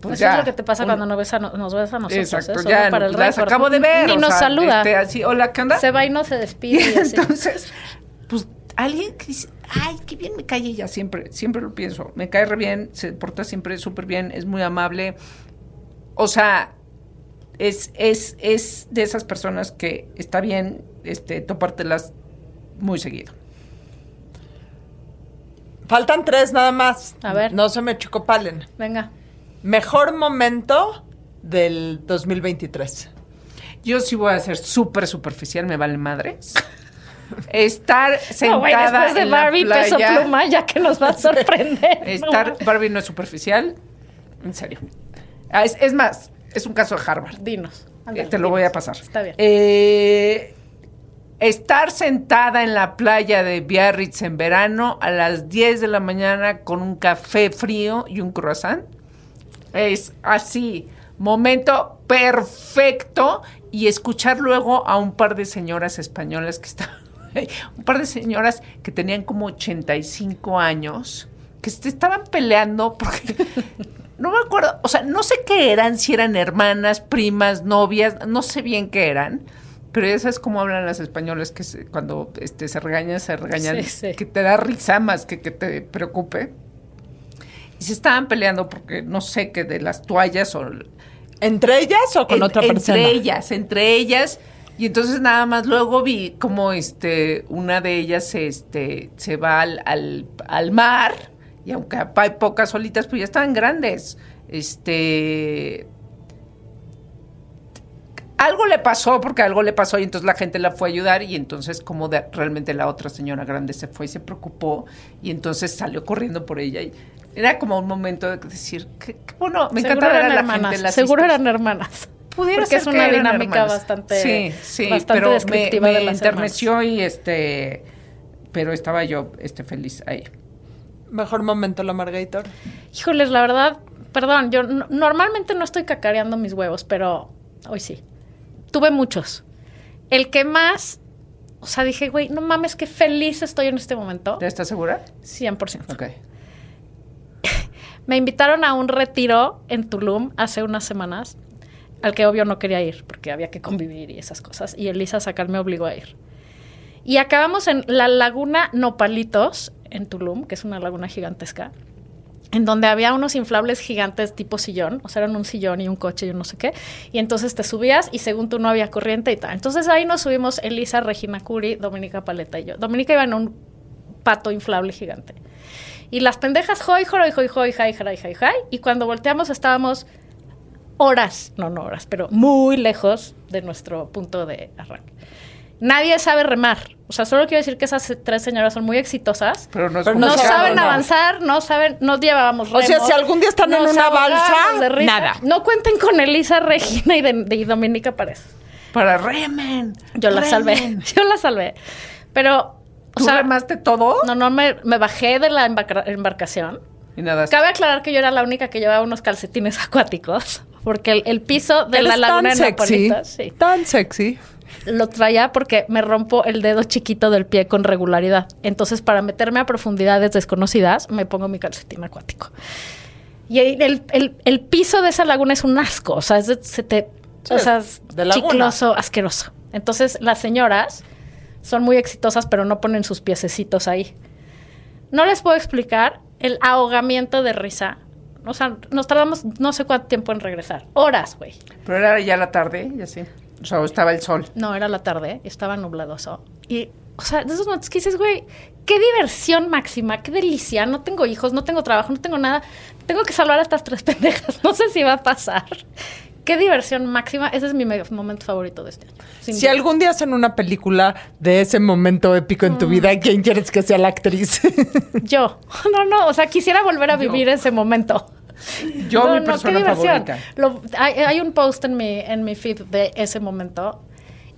pues Eso ya, es lo que te pasa un- cuando no ves a no- nos ves a nosotros. Exacto, ¿eh? Ya para el las récord. acabo de ver. Ni nos sea, saluda. este, así, hola, ¿qué onda? Se va y no se despide. Y y así. entonces, pues alguien que dice, ay, qué bien me cae ella, siempre, siempre lo pienso, me cae re bien, se porta siempre súper bien, es muy amable. O sea, es, es, es de esas personas que está bien este, topártelas muy seguido. Faltan tres nada más. A ver. No se me chicopalen. Venga. Mejor momento del 2023. Yo sí voy a ser súper superficial, me vale madres. Estar sentada No, güey, después de en la Barbie, peso playa, pluma, ya que nos va a sorprender. Estar, Barbie no es superficial, en serio. Ah, es, es más, es un caso de Harvard. Dinos. Eh, te lo voy a pasar. Está bien. Eh, estar sentada en la playa de Biarritz en verano a las 10 de la mañana con un café frío y un croissant. Es así, momento perfecto. Y escuchar luego a un par de señoras españolas que estaban, un par de señoras que tenían como 85 años, que se estaban peleando porque no me acuerdo, o sea, no sé qué eran, si eran hermanas, primas, novias, no sé bien qué eran, pero ya sabes cómo hablan las españolas que se- cuando este, se regañan, se regañan, Sí, sí. que te da risa más que que te preocupe. Y se estaban peleando porque no sé qué de las toallas o ¿Entre ellas o con en- otra persona? Entre ellas, entre ellas. Y entonces nada más luego vi como este, una de ellas este, se va al, al, al mar, y aunque hay pocas solitas, pues ya estaban grandes. Este. Algo le pasó, porque algo le pasó, y entonces la gente la fue a ayudar, y entonces, como de- realmente la otra señora grande se fue y se preocupó, y entonces salió corriendo por ella. Y era como un momento de decir, qué, qué bueno, me Seguro encanta ver a eran la hermanas. gente. las Seguro historias. eran hermanas. Pudiera Porque ser es que una dinámica hermanas. bastante, sí, sí, bastante pero me- descriptiva me, de las enterneció y este, pero estaba yo este feliz ahí. Mejor momento, la Margator. Híjoles, la verdad, perdón, yo normalmente no estoy cacareando mis huevos, pero hoy sí. Tuve muchos. El que más, o sea, dije, güey, no mames, qué feliz estoy en este momento. ¿Ya estás segura? 100%. Ok. Me invitaron a un retiro en Tulum hace unas semanas, al que obvio no quería ir, porque había que convivir y esas cosas. Y Elisa Sacar me obligó a ir. Y acabamos en la laguna Nopalitos, en Tulum, que es una laguna gigantesca, en donde había unos inflables gigantes tipo sillón, o sea, eran un sillón y un coche y un no sé qué, y entonces te subías y según tú no había corriente y tal. Entonces ahí nos subimos Elisa, Regina Curi, Dominica Paleta y yo. Dominica iba en un pato inflable gigante. Y las pendejas, joy, joy, joy, joy, jai, jai, jai, jai, y cuando volteamos estábamos horas, no, no horas, pero muy lejos de nuestro punto de arranque. Nadie sabe remar. O sea, solo quiero decir que esas tres señoras son muy exitosas. Pero no es Pero No, saben no. avanzar, no saben, no llevábamos O sea, remos, si algún día están en una balsa, risa. nada. No cuenten con Elisa Regina y, de, de- y Dominica Párez. Para remen. Yo la salvé, yo la salvé. Pero, o ¿Tú sea, remaste todo? no, no, me, me bajé de la embarca- embarcación. Y nada. Cabe aclarar que yo era la única que llevaba unos calcetines acuáticos, porque el, el piso de la laguna tan de sexy. Napolitas, sí, Tan sexy. Lo traía porque me rompo el dedo chiquito del pie con regularidad. Entonces, para meterme a profundidades desconocidas, me pongo mi calcetín acuático. Y el, el- el- piso de esa laguna es un asco, o sea, es de- se te, Sí, o sea, es de laguna. chicloso, asqueroso. Entonces, las señoras son muy exitosas, pero no ponen sus piececitos ahí. No les puedo explicar el ahogamiento de risa. O sea, nos tardamos no sé cuánto tiempo en regresar. Horas, güey. Pero era ya la tarde y así. O sea, estaba el sol. No, era la tarde, estaba nubladoso. Y, o sea, de esos momentos que dices, güey, qué diversión máxima, qué delicia. No tengo hijos, no tengo trabajo, no tengo nada. Tengo que salvar a estas tres pendejas. No sé si va a pasar. Qué diversión máxima. Ese es mi me- momento favorito de este año. Si duda. algún día hacen una película de ese momento épico en Mm. tu vida, ¿quién quieres que sea la actriz? Yo. No, no, o sea, quisiera volver a vivir ese momento. Yo, No, mi no, persona favorita. Lo- hay, hay un post en mi, en mi feed de ese momento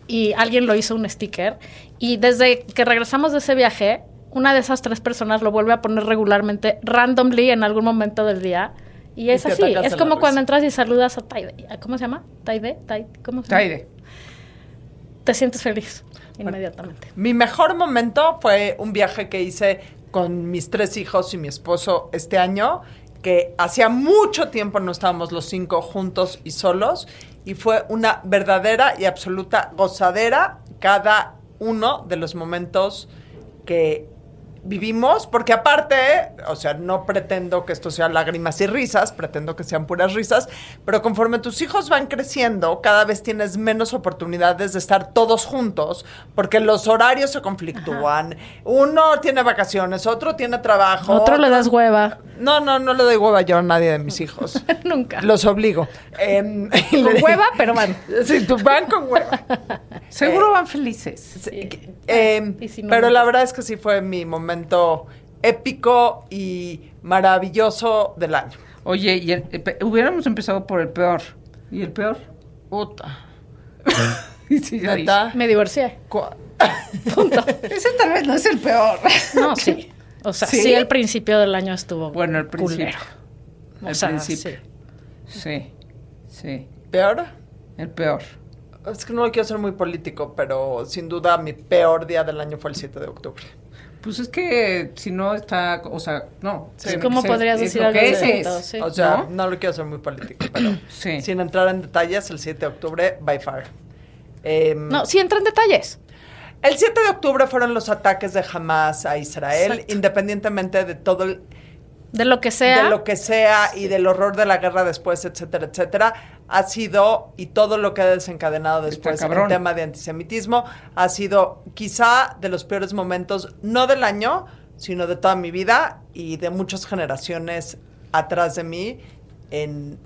y alguien lo hizo un sticker y desde que regresamos de ese viaje, una de esas tres personas lo vuelve a poner regularmente, randomly en algún momento del día. Y es te así, es como cuando entras y saludas a Taide. ¿Cómo se llama? ¿Taide? ¿Taide? ¿Cómo se llama? Taide. Te sientes feliz. inmediatamente. Mi mejor momento fue un viaje que hice con mis tres hijos y mi esposo este año, que hacía mucho tiempo no estábamos los cinco juntos y solos, y fue una verdadera y absoluta gozadera cada uno de los momentos que vivimos, porque aparte, o sea, no pretendo que esto sea lágrimas y risas, pretendo que sean puras risas, pero conforme tus hijos van creciendo, cada vez tienes menos oportunidades de estar todos juntos, porque los horarios se conflictúan. Uno tiene vacaciones, otro tiene trabajo. Otro le das hueva. No, no, no le doy hueva yo a nadie de mis hijos. Nunca. Los obligo. Y Con hueva, pero van. Sí, tú van con hueva. Seguro van felices. Sí, em, Y si no, pero la verdad es que sí fue mi momento épico y maravilloso del año. Oye, y el- eh, pe- hubiéramos empezado por el peor. ¿Y el peor? Puta. Sí. Me divorcié. Dije. Ese tal vez no es el peor. No, sí. O sea, ¿Sí? sí, el principio del año estuvo Bueno, el principio. culero. O El sea, principio. sí. Sí, sí, ¿Peor? el peor. Es que no lo quiero ser muy político, pero sin duda mi peor día del año fue el 7 de octubre. Pues es que si no está, o sea, no. Sí. ¿Cómo Es- podrías es decir lo algo que de es, eso? es. Sí. O sea, ¿No? ¿No? lo quiero ser muy político, pero Sí. sin entrar en detalles, el 7 de octubre, by far. Em, No, sí entra en detalles. El 7 de octubre fueron los ataques de Hamas a Israel, Exacto. independientemente de todo el, De lo que sea. de lo que sea y del horror de la guerra después, etcétera, etcétera, ha sido, y todo lo que ha desencadenado después el tema de antisemitismo, ha sido quizá de los peores momentos, no del año, sino de toda mi vida y de muchas generaciones atrás de mí en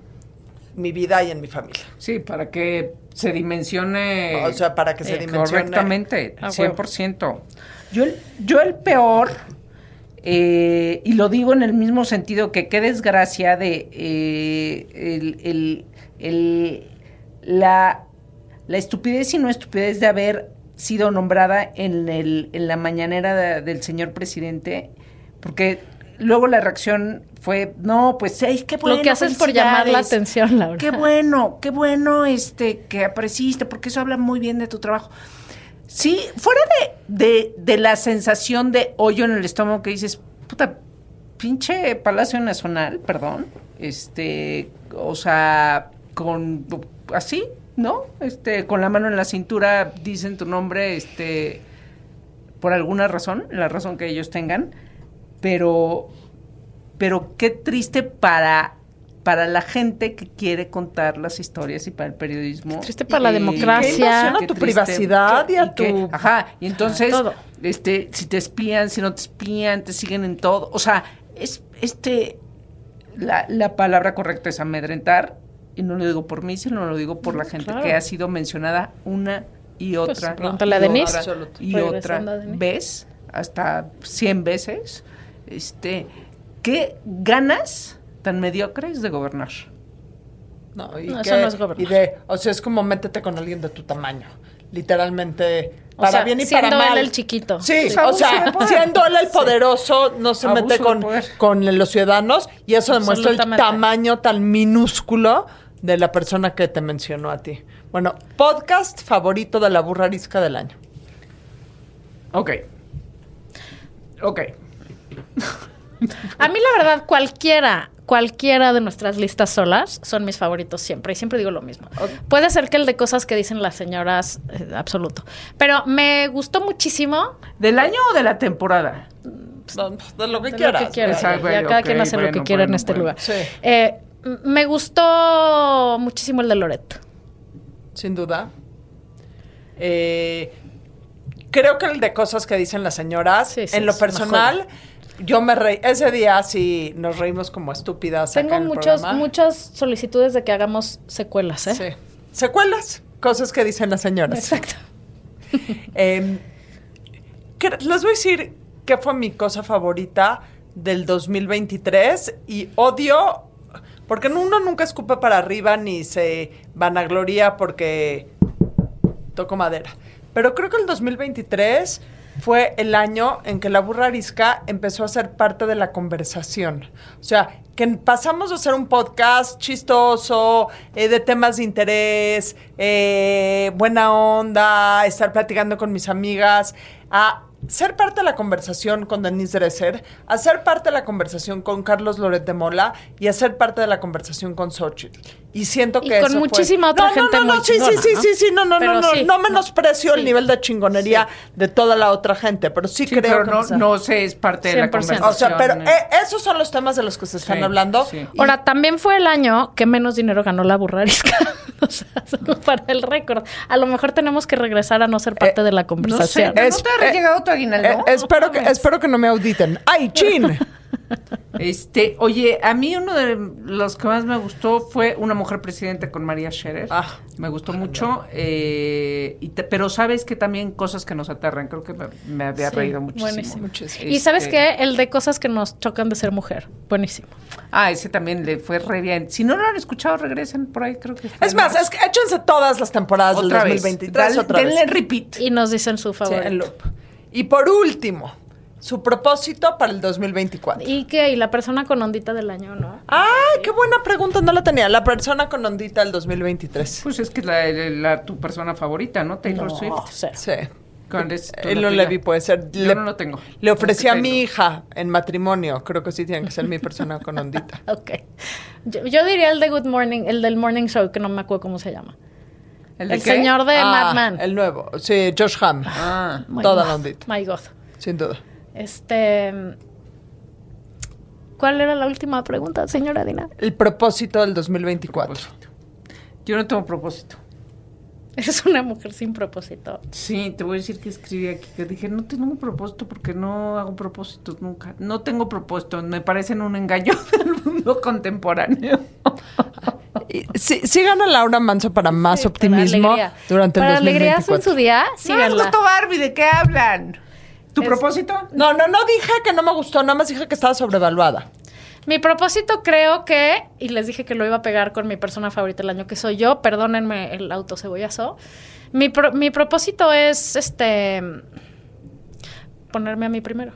mi vida y en mi familia. Sí, para que se dimensione. O sea, para que se Eh, dimensione. Correctamente, A 100%. Yo, el- yo el peor, eh, y lo digo en el mismo sentido que qué desgracia de eh, el, el- el- la, la estupidez y no estupidez de haber sido nombrada en, el, en la mañanera de- del señor presidente, porque luego la reacción fue, no, pues, ay, qué bueno, lo que haces por llamar la felicidades". atención, Laura. Qué bueno, qué bueno este que apareciste, porque eso habla muy bien de tu trabajo. Sí, fuera de, de, de la sensación de hoyo en el estómago que dices, puta, pinche Palacio Nacional, perdón, este, o sea, con así, ¿no? Este, con la mano en la cintura dicen tu nombre, este, por alguna razón, la razón que ellos tengan, pero, pero qué triste para para la gente que quiere contar las historias y para el periodismo. triste para la democracia. Invasión a Qué tu triste. privacidad y a tu- Ajá, y entonces, todo. este, si te espían, si no te espían, te siguen en todo. O sea, es, este, la, la palabra correcta es amedrentar, y no lo digo por mí, sino lo digo por la gente claro. que ha sido mencionada una y Pues, otra. pregúntale a y Denise. otra, y otra vez, hasta 100 veces. Este, ¿qué ganas tan mediocres de gobernar? No, y No, que- eso no es gobernar. Y de, o sea, es como métete con alguien de tu tamaño. Literalmente, O para sea, bien y siendo para mal. él el chiquito. Sí, Pues o sea, siendo él el poderoso, no se Abuso mete con, con los ciudadanos y eso demuestra el tamaño tan minúsculo de la persona que te mencionó a ti. Bueno, podcast favorito de la burra arisca del año. Ok. Ok. A mí, la verdad, cualquiera, cualquiera de nuestras listas solas son mis favoritos siempre. Y siempre digo lo mismo. Puede ser que el de cosas que dicen las señoras, eh, absoluto. Pero me gustó muchísimo ¿Del año o de la temporada? No, de lo que de quieras. lo que quieras. Exacto, ya cada quien hace lo que bueno, quiere en bueno, este bueno. lugar. Sí. Eh, me gustó muchísimo el de Loret. Sin duda. Eh, creo que el de cosas que dicen las señoras, Sí, sí, en lo personal, yo me reí. Ese día sí nos reímos como estúpidas. Tengo muchos, muchas solicitudes de que hagamos secuelas, ¿eh? Sí. Secuelas, cosas que dicen las señoras. Exacto. Eh, que- les voy a decir qué fue mi cosa favorita del 2023 y odio, porque uno nunca escupe para arriba ni se vanagloria porque toco madera. Pero creo que el 2023 fue el año en que la burra arisca empezó a ser parte de la conversación. O sea, que pasamos de ser un podcast chistoso, eh, de temas de interés, eh, buena onda, estar platicando con mis amigas, a ser parte de la conversación con Denise Dresser, a ser parte de la conversación con Carlos Loret de Mola y a ser parte de la conversación con Xochitl. Y siento Y que con eso fue- muchísima otra no, gente No, no, muy no, sí, chingona, sí, sí, ¿no? sí, sí, no, no, Pero no, no, sí. no menosprecio el Sí. nivel de chingonería de toda la otra gente, pero sí, Sí, creo pero que... no, no sé, es parte de la 100%. conversación. o sea, pero eh. eh, esos son los temas de los que se están Sí, hablando. sí. Y- Ahora, también fue el año que menos dinero ganó la burra arisca. O sea, solo para el récord. A lo mejor tenemos que regresar a no ser parte Eh, de la No sé, conversación. ¿no Es- te ha eh, llegado tu aguinaldo? eh, espero, que, espero que no me auditen. ¡Ay, chin! Este, oye, a mí uno de los que más me gustó fue Una mujer presidenta con María Scherer. Ah, me gustó mucho, eh, y te- pero sabes que también cosas que nos aterran, creo que me, me había Sí, reído muchísimo. buenísimo. Muchísimo. Y sabes Este, qué? El de cosas que nos chocan de ser mujer. Buenísimo. Ah, ese también le fue re bien. Si no lo han escuchado, regresen por ahí, creo que Es más, es que échense todas las temporadas otra del vez. 2023 Dale- otra vez. denle repeat. Y nos dicen su Sí, favorito. loop. Y por último, su propósito para el 2024. ¿Y qué? ¿Y la persona con ondita del año, no? ¡Ay, qué buena pregunta! No la tenía. La persona con ondita del 2023. Pues es que es la, la- tu persona favorita, ¿no? Taylor No, Swift. cero. Sí. ¿Cuál es tu Él lo puede ser. Yo no lo tengo. Le ofrecí a mi hija en matrimonio. Creo que sí tiene que ser mi persona con ondita. Ok. Yo, yo diría el de Good Morning, el del Morning Show, que no me acuerdo cómo se llama. ¿El, El, de qué? señor de Ah, Mad Men. El nuevo. Sí, Josh Hamm. Ah. Toda God, la ondita. My God. Sin duda. Este. ¿Cuál era la última pregunta, señora Dina? El propósito del 2024. Yo no tengo propósito. Es una mujer sin propósito. Sí, te voy a decir que escribí aquí, que dije, no tengo un propósito porque no hago propósitos nunca. No tengo propósito, me parecen un engaño del mundo contemporáneo. Sí, sigan a Laura Manso para más Sí, para optimismo durante Para el alegría 2024. en su día, No les síganla. gustó Barbie, ¿de qué hablan? ¿Tu Es- propósito? No, no, no dije que no me gustó, nada más dije que estaba sobrevaluada. Mi propósito creo que, y les dije que lo iba a pegar con mi persona favorita del año, que soy yo, perdónenme el autocebollazo. Mi, pro- mi propósito es, este, ponerme a mí primero.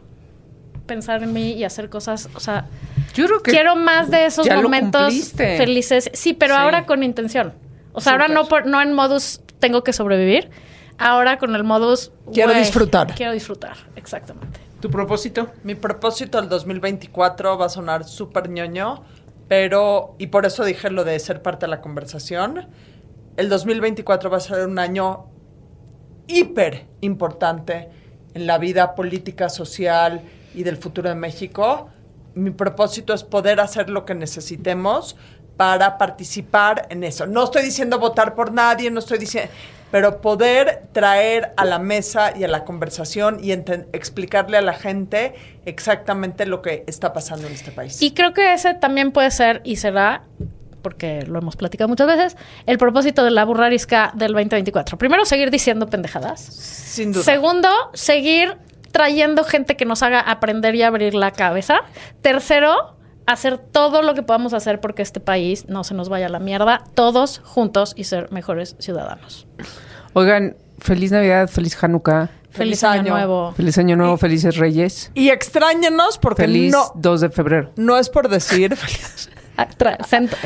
Pensar en mí y hacer cosas, o sea, Yo creo que quiero más de esos momentos felices. Sí, pero Sí. ahora con intención. O sea, ahora no, por, no en modus tengo que sobrevivir. Ahora con el modus... Quiero disfrutar. Quiero disfrutar, exactamente. ¿Tu propósito? Mi propósito del 2024 va a sonar súper ñoño, pero, y por eso dije lo de ser parte de la conversación, el 2024 va a ser un año hiper importante en la vida política, social y del futuro de México. Mi propósito es poder hacer lo que necesitemos para participar en eso. No estoy diciendo votar por nadie, no estoy diciendo, pero poder traer a la mesa y a la conversación y explicarle a la gente exactamente lo que está pasando en este país. Y creo que ese también puede ser y será, porque lo hemos platicado muchas veces, el propósito de la burrarisca del 2024. Primero, seguir diciendo pendejadas. Sin duda. Segundo, seguir trayendo gente que nos haga aprender y abrir la cabeza. Tercero, hacer todo lo que podamos hacer porque este país no se nos vaya a la mierda, todos juntos y ser mejores ciudadanos. Oigan, feliz Navidad, feliz Hanukkah, Feliz, Feliz año, año. nuevo. feliz Año Nuevo, felices Reyes, y extrañenos porque feliz no, 2 de febrero, no es por decir,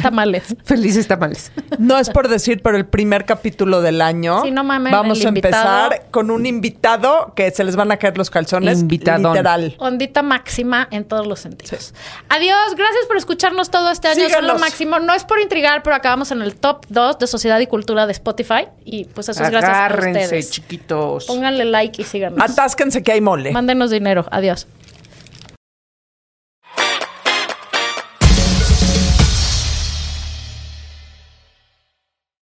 tamales. felices tamales. no es por decir, pero el primer capítulo del año Sí, no mamen, vamos a empezar invitado. con un invitado que se les van a caer los calzones, Invitadón. literal. Ondita máxima en todos los sentidos. Adiós, gracias por escucharnos todo este año. Son lo Síganos. máximo. No es por intrigar, pero acabamos en el top 2 de Sociedad y Cultura de Spotify. Y pues eso es gracias a Agárrense, ustedes. chiquitos. Pónganle like y síganos. Atásquense que hay mole. Mándenos dinero. Adiós.